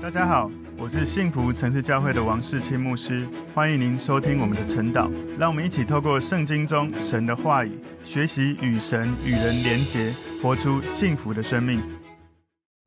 大家好，我是幸福城市教会的王世清牧师，欢迎您收听我们的晨祷。让我们一起透过圣经中神的话语，学习与神与人连结，活出幸福的生命。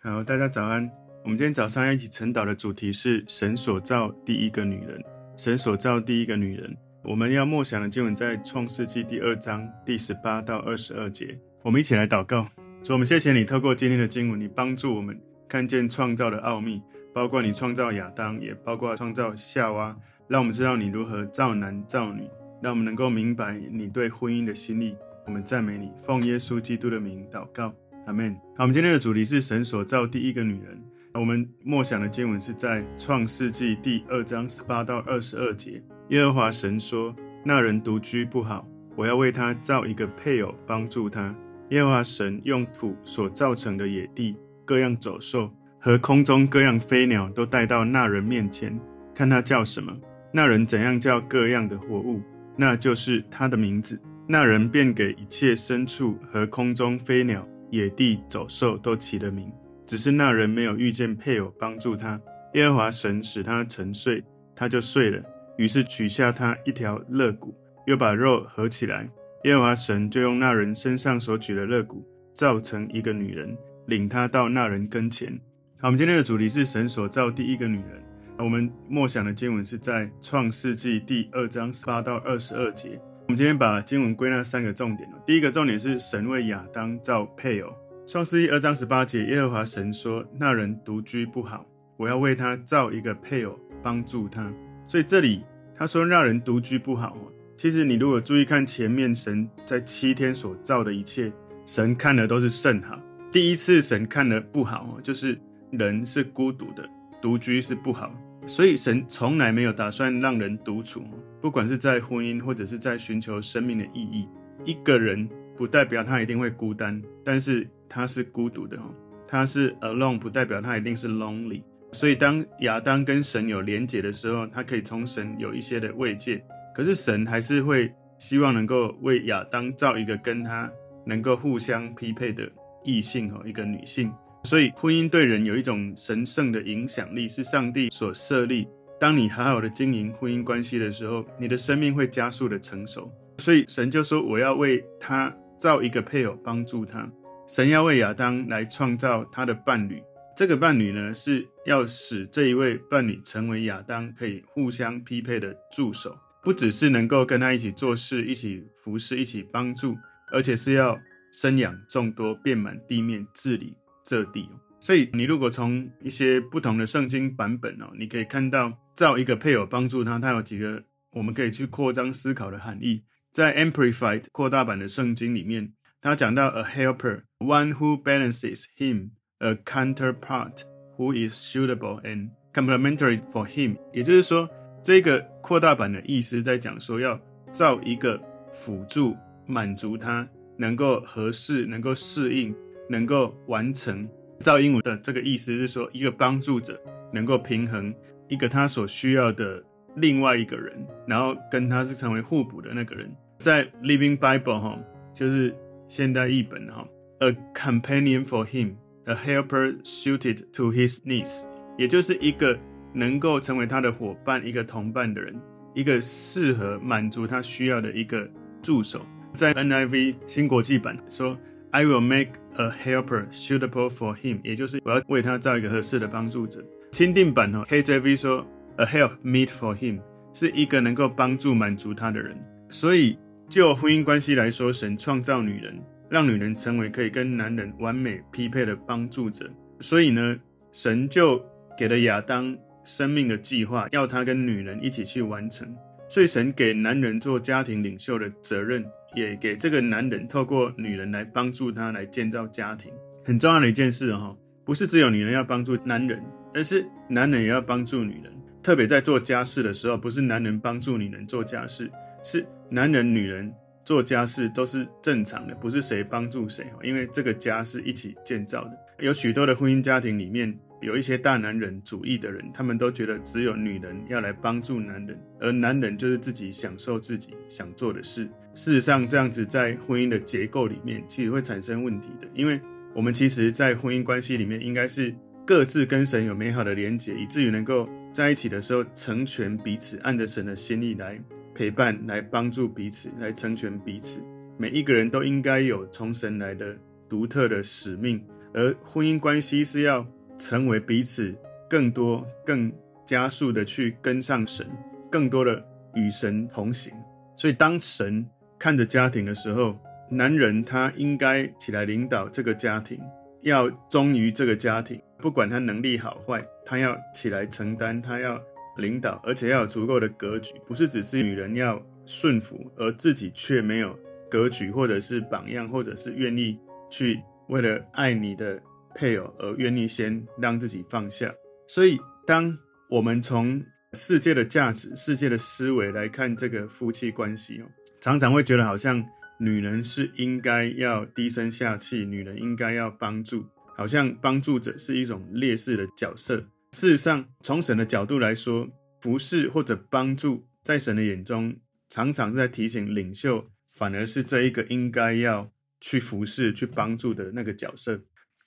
好，大家早安。我们今天早上要一起晨祷的主题是神所造第一个女人。神所造第一个女人，我们要默想的经文在创世纪第二章第十八到二十二节。我们一起来祷告。主，我们谢谢你透过今天的经文，你帮助我们看见创造的奥秘。包括你创造亚当，也包括创造夏娃，让我们知道你如何造男造女，让我们能够明白你对婚姻的心意。我们赞美你，奉耶稣基督的名祷告，阿门。好，我们今天的主题是神所造第一个女人。我们默想的经文是在创世纪第二章十八到二十二节。耶和华神说：“那人独居不好，我要为他造一个配偶帮助他。”耶和华神用土所造成的野地各样走兽。和空中各样飞鸟都带到那人面前，看他叫什么。那人怎样叫各样的活物，那就是他的名字。那人便给一切牲畜和空中飞鸟、野地走兽都起了名。只是那人没有遇见配偶帮助他。耶和华神使他沉睡，他就睡了。于是取下他一条肋骨，又把肉合起来。耶和华神就用那人身上所取的肋骨，造成一个女人，领他到那人跟前。好，我们今天的主题是神所造第一个女人。我们默想的经文是在创世纪第二章十八到二十二节。我们今天把经文归纳三个重点。第一个重点是神为亚当造配偶。创世纪二章十八节，耶和华神说：“那人独居不好，我要为他造一个配偶帮助他。”所以这里他说那人独居不好。其实你如果注意看前面神在七天所造的一切，神看的都是甚好。第一次神看的不好，就是。人是孤独的，独居是不好，所以神从来没有打算让人独处，不管是在婚姻或者是在寻求生命的意义。一个人不代表他一定会孤单，但是他是孤独的，他是 alone，不代表他一定是 lonely。所以当亚当跟神有连结的时候，他可以从神有一些的慰藉。可是神还是会希望能够为亚当造一个跟他能够互相匹配的异性，一个女性。所以，婚姻对人有一种神圣的影响力，是上帝所设立。当你好好的经营婚姻关系的时候，你的生命会加速的成熟。所以，神就说：“我要为他造一个配偶，帮助他。”神要为亚当来创造他的伴侣。这个伴侣呢，是要使这一位伴侣成为亚当可以互相匹配的助手，不只是能够跟他一起做事、一起服侍、一起帮助，而且是要生养众多，遍满地面，治理。这地，所以你如果从一些不同的圣经版本哦，你可以看到造一个配偶帮助他，他有几个我们可以去扩张思考的含义。在 Amplified 扩大版的圣经里面，他讲到 a helper, one who balances him, a counterpart who is suitable and complementary for him。也就是说，这个扩大版的意思在讲说，要造一个辅助，满足他，能够合适，能够适应。能够完成造英文的这个意思是说，一个帮助者能够平衡一个他所需要的另外一个人，然后跟他是成为互补的那个人。在 Living Bible 哈，就是现代译本哈，A companion for him, a helper suited to his needs，也就是一个能够成为他的伙伴、一个同伴的人，一个适合满足他需要的一个助手。在 NIV 新国际版说。I will make a helper suitable for him，也就是我要为他造一个合适的帮助者。钦定版哦，KJV 说 a help meet for him，是一个能够帮助满足他的人。所以就婚姻关系来说，神创造女人，让女人成为可以跟男人完美匹配的帮助者。所以呢，神就给了亚当生命的计划，要他跟女人一起去完成。所以神给男人做家庭领袖的责任。也给这个男人透过女人来帮助他来建造家庭，很重要的一件事哈，不是只有女人要帮助男人，而是男人也要帮助女人。特别在做家事的时候，不是男人帮助女人做家事，是男人、女人做家事都是正常的，不是谁帮助谁。因为这个家是一起建造的。有许多的婚姻家庭里面，有一些大男人主义的人，他们都觉得只有女人要来帮助男人，而男人就是自己享受自己想做的事。事实上，这样子在婚姻的结构里面，其实会产生问题的。因为我们其实，在婚姻关系里面，应该是各自跟神有美好的连结，以至于能够在一起的时候成全彼此，按着神的心意来陪伴、来帮助彼此、来成全彼此。每一个人都应该有从神来的独特的使命，而婚姻关系是要成为彼此更多、更加速的去跟上神，更多的与神同行。所以，当神看着家庭的时候，男人他应该起来领导这个家庭，要忠于这个家庭，不管他能力好坏，他要起来承担，他要领导，而且要有足够的格局，不是只是女人要顺服，而自己却没有格局，或者是榜样，或者是愿意去为了爱你的配偶而愿意先让自己放下。所以，当我们从世界的价值、世界的思维来看这个夫妻关系哦，常常会觉得好像。女人是应该要低声下气，女人应该要帮助，好像帮助者是一种劣势的角色。事实上，从神的角度来说，服侍或者帮助，在神的眼中，常常在提醒领袖，反而是这一个应该要去服侍、去帮助的那个角色。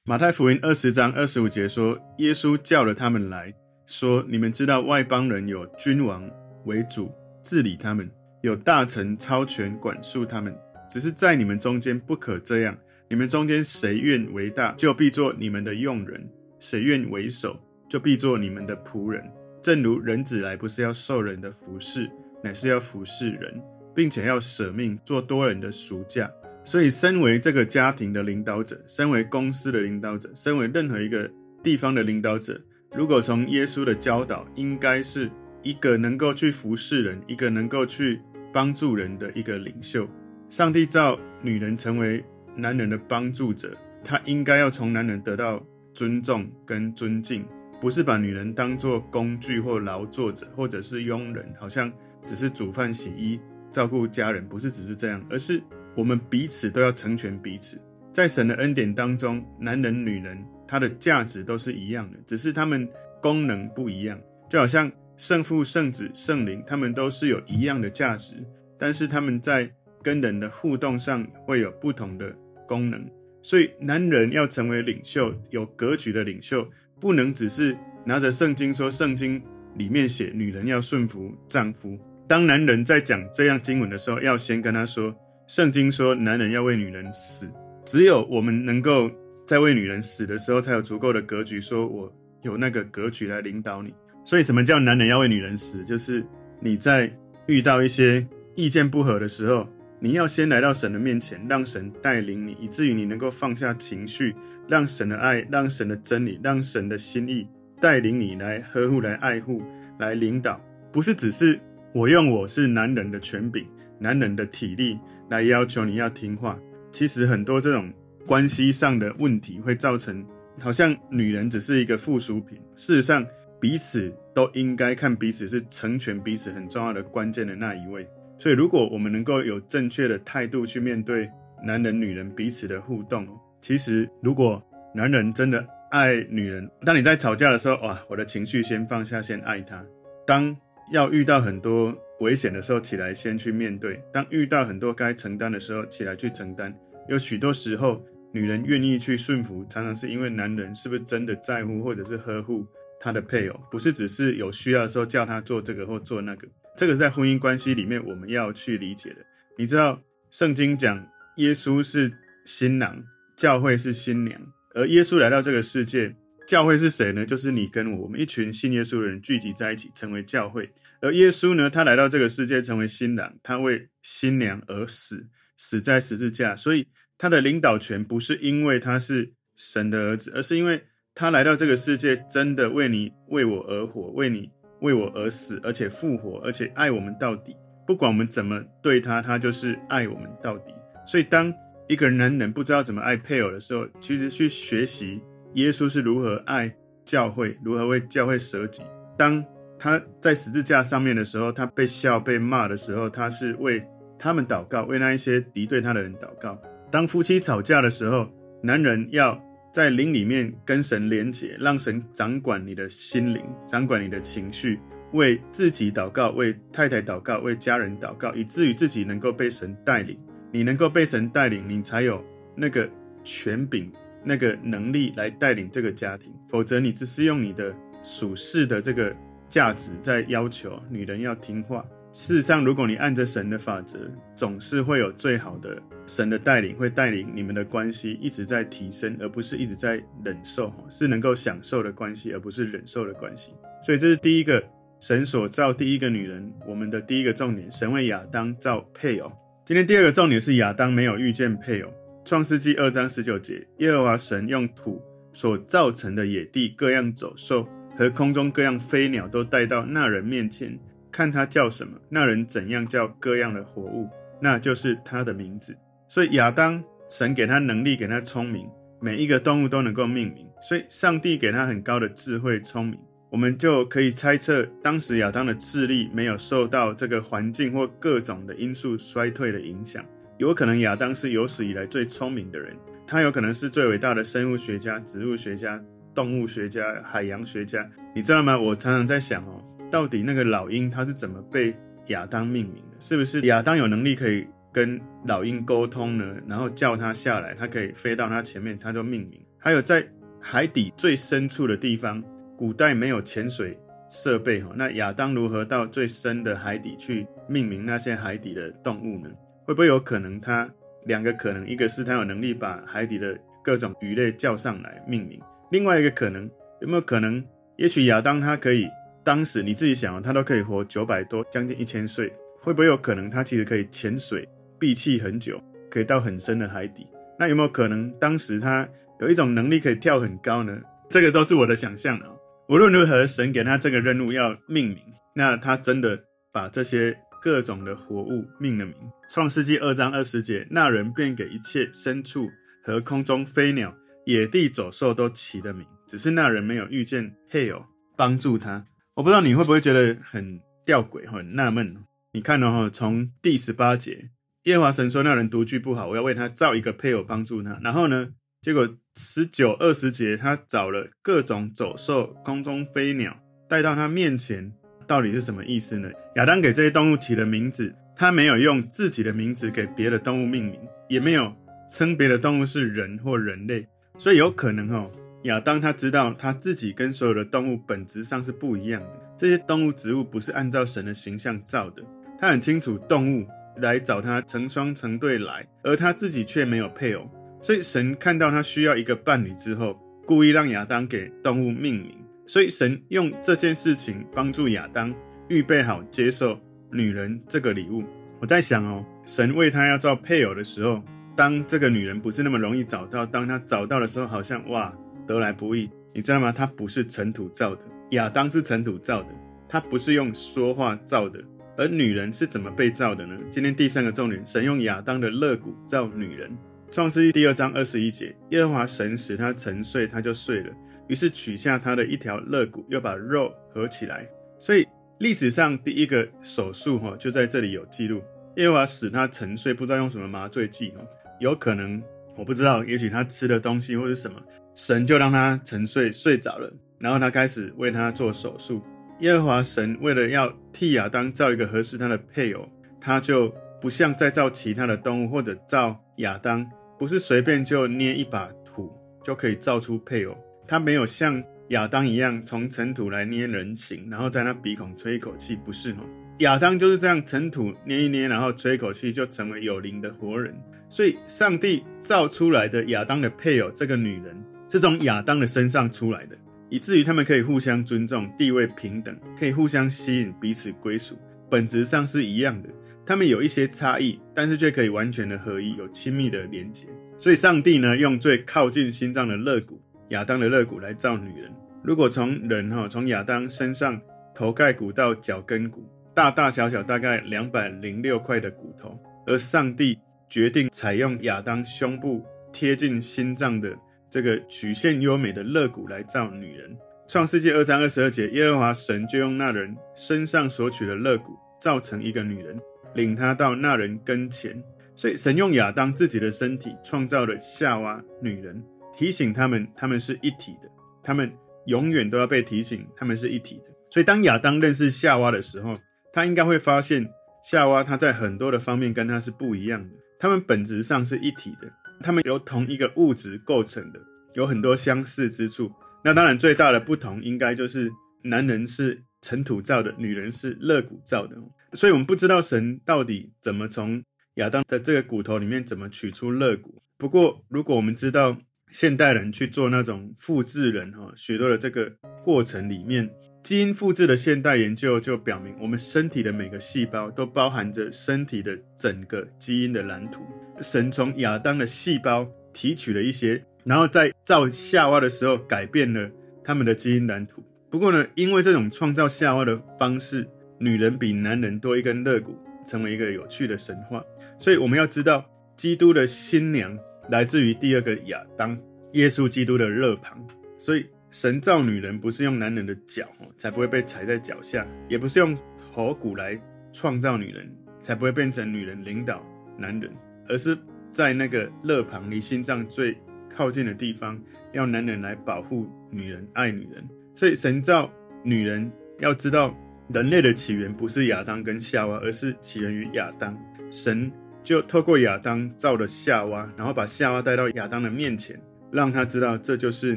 马太福音二十章二十五节说，耶稣叫了他们来说：“你们知道外邦人有君王为主治理他们，有大臣超权管束他们。”只是在你们中间不可这样。你们中间谁愿为大，就必做你们的用人；谁愿为首，就必做你们的仆人。正如人子来，不是要受人的服侍，乃是要服侍人，并且要舍命做多人的赎价。所以，身为这个家庭的领导者，身为公司的领导者，身为任何一个地方的领导者，如果从耶稣的教导，应该是一个能够去服侍人，一个能够去帮助人的一个领袖。上帝造女人成为男人的帮助者，他应该要从男人得到尊重跟尊敬，不是把女人当作工具或劳作者，或者是佣人，好像只是煮饭、洗衣、照顾家人，不是只是这样，而是我们彼此都要成全彼此。在神的恩典当中，男人、女人他的价值都是一样的，只是他们功能不一样。就好像圣父、圣子、圣灵，他们都是有一样的价值，但是他们在跟人的互动上会有不同的功能，所以男人要成为领袖，有格局的领袖，不能只是拿着圣经说，圣经里面写女人要顺服丈夫。当男人在讲这样经文的时候，要先跟他说，圣经说男人要为女人死。只有我们能够在为女人死的时候，才有足够的格局，说我有那个格局来领导你。所以，什么叫男人要为女人死？就是你在遇到一些意见不合的时候。你要先来到神的面前，让神带领你，以至于你能够放下情绪，让神的爱、让神的真理、让神的心意带领你来呵护、来爱护、来领导。不是只是我用我是男人的权柄、男人的体力来要求你要听话。其实很多这种关系上的问题会造成，好像女人只是一个附属品。事实上，彼此都应该看彼此是成全彼此很重要的关键的那一位。所以，如果我们能够有正确的态度去面对男人、女人彼此的互动，其实，如果男人真的爱女人，当你在吵架的时候，哇，我的情绪先放下，先爱她；当要遇到很多危险的时候，起来先去面对；当遇到很多该承担的时候，起来去承担。有许多时候，女人愿意去顺服，常常是因为男人是不是真的在乎或者是呵护他的配偶，不是只是有需要的时候叫他做这个或做那个。这个在婚姻关系里面，我们要去理解的。你知道，圣经讲耶稣是新郎，教会是新娘，而耶稣来到这个世界，教会是谁呢？就是你跟我，我们一群信耶稣的人聚集在一起，成为教会。而耶稣呢，他来到这个世界，成为新郎，他为新娘而死，死在十字架。所以他的领导权不是因为他是神的儿子，而是因为他来到这个世界，真的为你、为我而活，为你。为我而死，而且复活，而且爱我们到底。不管我们怎么对他，他就是爱我们到底。所以，当一个男人不知道怎么爱配偶的时候，其实去学习耶稣是如何爱教会，如何为教会舍己。当他在十字架上面的时候，他被笑、被骂的时候，他是为他们祷告，为那一些敌对他的人祷告。当夫妻吵架的时候，男人要。在灵里面跟神连结，让神掌管你的心灵，掌管你的情绪，为自己祷告，为太太祷告，为家人祷告，以至于自己能够被神带领。你能够被神带领，你才有那个权柄那个能力来带领这个家庭，否则你只是用你的属世的这个价值在要求女人要听话。事实上，如果你按着神的法则，总是会有最好的神的带领，会带领你们的关系一直在提升，而不是一直在忍受，是能够享受的关系，而不是忍受的关系。所以这是第一个神所造第一个女人，我们的第一个重点，神为亚当造配偶。今天第二个重点是亚当没有遇见配偶。创世纪二章十九节，耶和华神用土所造成的野地各样走兽和空中各样飞鸟都带到那人面前，看他叫什么，那人怎样叫各样的活物，那就是他的名字。所以亚当神给他能力，给他聪明，每一个动物都能够命名，所以上帝给他很高的智慧聪明。我们就可以猜测，当时亚当的智力没有受到这个环境或各种的因素衰退的影响。有可能亚当是有史以来最聪明的人，他有可能是最伟大的生物学家、植物学家、动物学家、海洋学家。你知道吗？我常常在想哦，到底那个老鹰它是怎么被亚当命名的？是不是亚当有能力可以跟老鹰沟通呢？然后叫它下来，它可以飞到它前面，它就命名。还有在海底最深处的地方。古代没有潜水设备哈，那亚当如何到最深的海底去命名那些海底的动物呢？会不会有可能他两个可能，一个是他有能力把海底的各种鱼类叫上来命名，另外一个可能有没有可能？也许亚当他可以当时你自己想，他都可以活九百多将近一千岁，会不会有可能他其实可以潜水闭气很久，可以到很深的海底？那有没有可能当时他有一种能力可以跳很高呢？这个都是我的想象啊。无论如何，神给他这个任务要命名，那他真的把这些各种的活物命了名。创世纪二章二十节，那人便给一切牲畜和空中飞鸟、野地走兽都起了名，只是那人没有遇见配偶帮助他。我不知道你会不会觉得很吊诡、很纳闷。你看哦，从第十八节，耶和华神说那人独居不好，我要为他造一个配偶帮助他。然后呢？结果十九二十节，他找了各种走兽、空中飞鸟带到他面前，到底是什么意思呢？亚当给这些动物起了名字，他没有用自己的名字给别的动物命名，也没有称别的动物是人或人类，所以有可能哦，亚当他知道他自己跟所有的动物本质上是不一样的，这些动物、植物不是按照神的形象造的，他很清楚动物来找他成双成对来，而他自己却没有配偶。所以神看到他需要一个伴侣之后，故意让亚当给动物命名。所以神用这件事情帮助亚当预备好接受女人这个礼物。我在想哦，神为他要造配偶的时候，当这个女人不是那么容易找到，当他找到的时候，好像哇，得来不易。你知道吗？他不是尘土造的，亚当是尘土造的，他不是用说话造的。而女人是怎么被造的呢？今天第三个重点，神用亚当的肋骨造女人。创世记第二章二十一节，耶和华神使他沉睡，他就睡了。于是取下他的一条肋骨，又把肉合起来。所以历史上第一个手术哈，就在这里有记录。耶和华使他沉睡，不知道用什么麻醉剂哦，有可能我不知道，也许他吃的东西或者什么，神就让他沉睡睡着了。然后他开始为他做手术。耶和华神为了要替亚当造一个合适他的配偶，他就不像再造其他的动物或者造亚当。不是随便就捏一把土就可以造出配偶，他没有像亚当一样从尘土来捏人形，然后在那鼻孔吹一口气，不是吗。亚当就是这样尘土捏一捏，然后吹一口气就成为有灵的活人。所以上帝造出来的亚当的配偶这个女人是从亚当的身上出来的，以至于他们可以互相尊重，地位平等，可以互相吸引，彼此归属，本质上是一样的。他们有一些差异，但是却可以完全的合一，有亲密的连结。所以，上帝呢，用最靠近心脏的肋骨——亚当的肋骨来造女人。如果从人哈，从亚当身上头盖骨到脚跟骨，大大小小大概两百零六块的骨头，而上帝决定采用亚当胸部贴近心脏的这个曲线优美的肋骨来造女人。创世纪二章二十二节，耶和华神就用那人身上所取的肋骨造成一个女人。领他到那人跟前，所以神用亚当自己的身体创造了夏娃女人，提醒他们他们是一体的，他们永远都要被提醒他们是一体的。所以当亚当认识夏娃的时候，他应该会发现夏娃她在很多的方面跟他是不一样的，他们本质上是一体的，他们由同一个物质构成的，有很多相似之处。那当然，最大的不同应该就是男人是尘土造的，女人是肋骨造的。所以，我们不知道神到底怎么从亚当的这个骨头里面怎么取出肋骨。不过，如果我们知道现代人去做那种复制人哈许多的这个过程里面，基因复制的现代研究就表明，我们身体的每个细胞都包含着身体的整个基因的蓝图。神从亚当的细胞提取了一些。然后在造夏娃的时候，改变了他们的基因蓝图。不过呢，因为这种创造夏娃的方式，女人比男人多一根肋骨，成为一个有趣的神话。所以我们要知道，基督的新娘来自于第二个亚当，耶稣基督的肋旁。所以神造女人不是用男人的脚，才不会被踩在脚下；也不是用头骨来创造女人，才不会变成女人领导男人，而是在那个肋旁离心脏最靠近的地方，要男人来保护女人，爱女人。所以神造女人，要知道人类的起源不是亚当跟夏娃，而是起源于亚当。神就透过亚当造了夏娃，然后把夏娃带到亚当的面前，让他知道这就是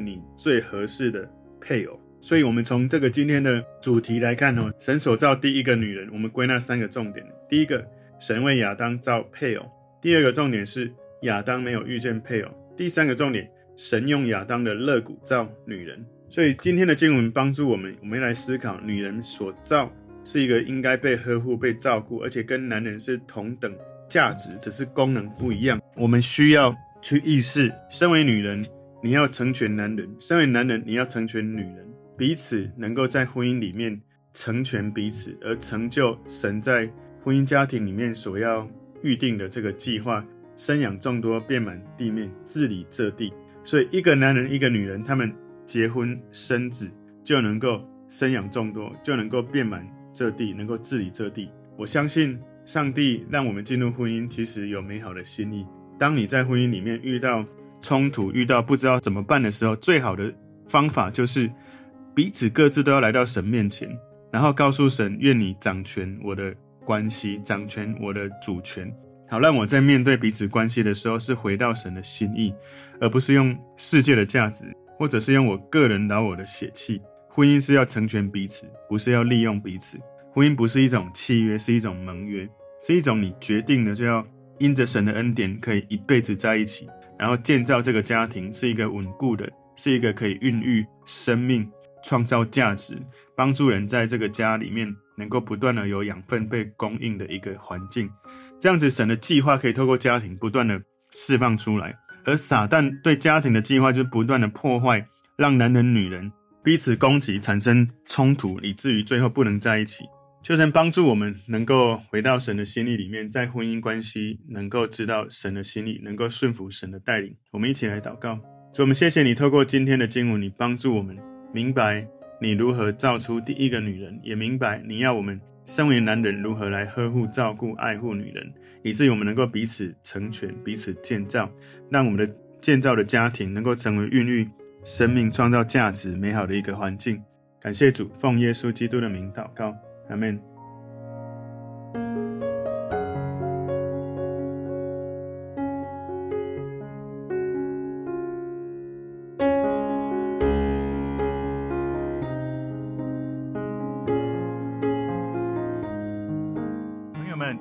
你最合适的配偶。所以，我们从这个今天的主题来看哦，神所造第一个女人，我们归纳三个重点：第一个，神为亚当造配偶；第二个重点是亚当没有遇见配偶。第三个重点，神用亚当的肋骨造女人，所以今天的经文帮助我们，我们来思考，女人所造是一个应该被呵护、被照顾，而且跟男人是同等价值，只是功能不一样。我们需要去意识，身为女人，你要成全男人；身为男人，你要成全女人，彼此能够在婚姻里面成全彼此，而成就神在婚姻家庭里面所要预定的这个计划。生养众多，遍满地面，治理这地。所以，一个男人，一个女人，他们结婚生子，就能够生养众多，就能够遍满这地，能够治理这地。我相信上帝让我们进入婚姻，其实有美好的心意。当你在婚姻里面遇到冲突，遇到不知道怎么办的时候，最好的方法就是彼此各自都要来到神面前，然后告诉神：愿你掌权我的关系，掌权我的主权。好，让我在面对彼此关系的时候，是回到神的心意，而不是用世界的价值，或者是用我个人老我的血气。婚姻是要成全彼此，不是要利用彼此。婚姻不是一种契约，是一种盟约，是一种你决定了就要因着神的恩典，可以一辈子在一起，然后建造这个家庭，是一个稳固的，是一个可以孕育生命、创造价值、帮助人在这个家里面能够不断的有养分被供应的一个环境。这样子，神的计划可以透过家庭不断的释放出来，而撒旦对家庭的计划就是不断的破坏，让男人、女人彼此攻击，产生冲突，以至于最后不能在一起。求神帮助我们能够回到神的心意里面，在婚姻关系能够知道神的心意，能够顺服神的带领。我们一起来祷告，主，我们谢谢你透过今天的经文，你帮助我们明白你如何造出第一个女人，也明白你要我们。身为男人，如何来呵护、照顾、爱护女人，以至于我们能够彼此成全、彼此建造，让我们的建造的家庭能够成为孕育生命、创造价值、美好的一个环境。感谢主，奉耶稣基督的名祷告，阿门。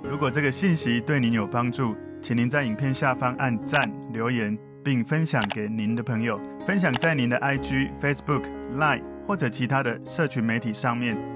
如果这个信息对您有帮助，请您在影片下方按赞、留言，并分享给您的朋友，分享在您的 IG、Facebook、Line 或者其他的社群媒体上面，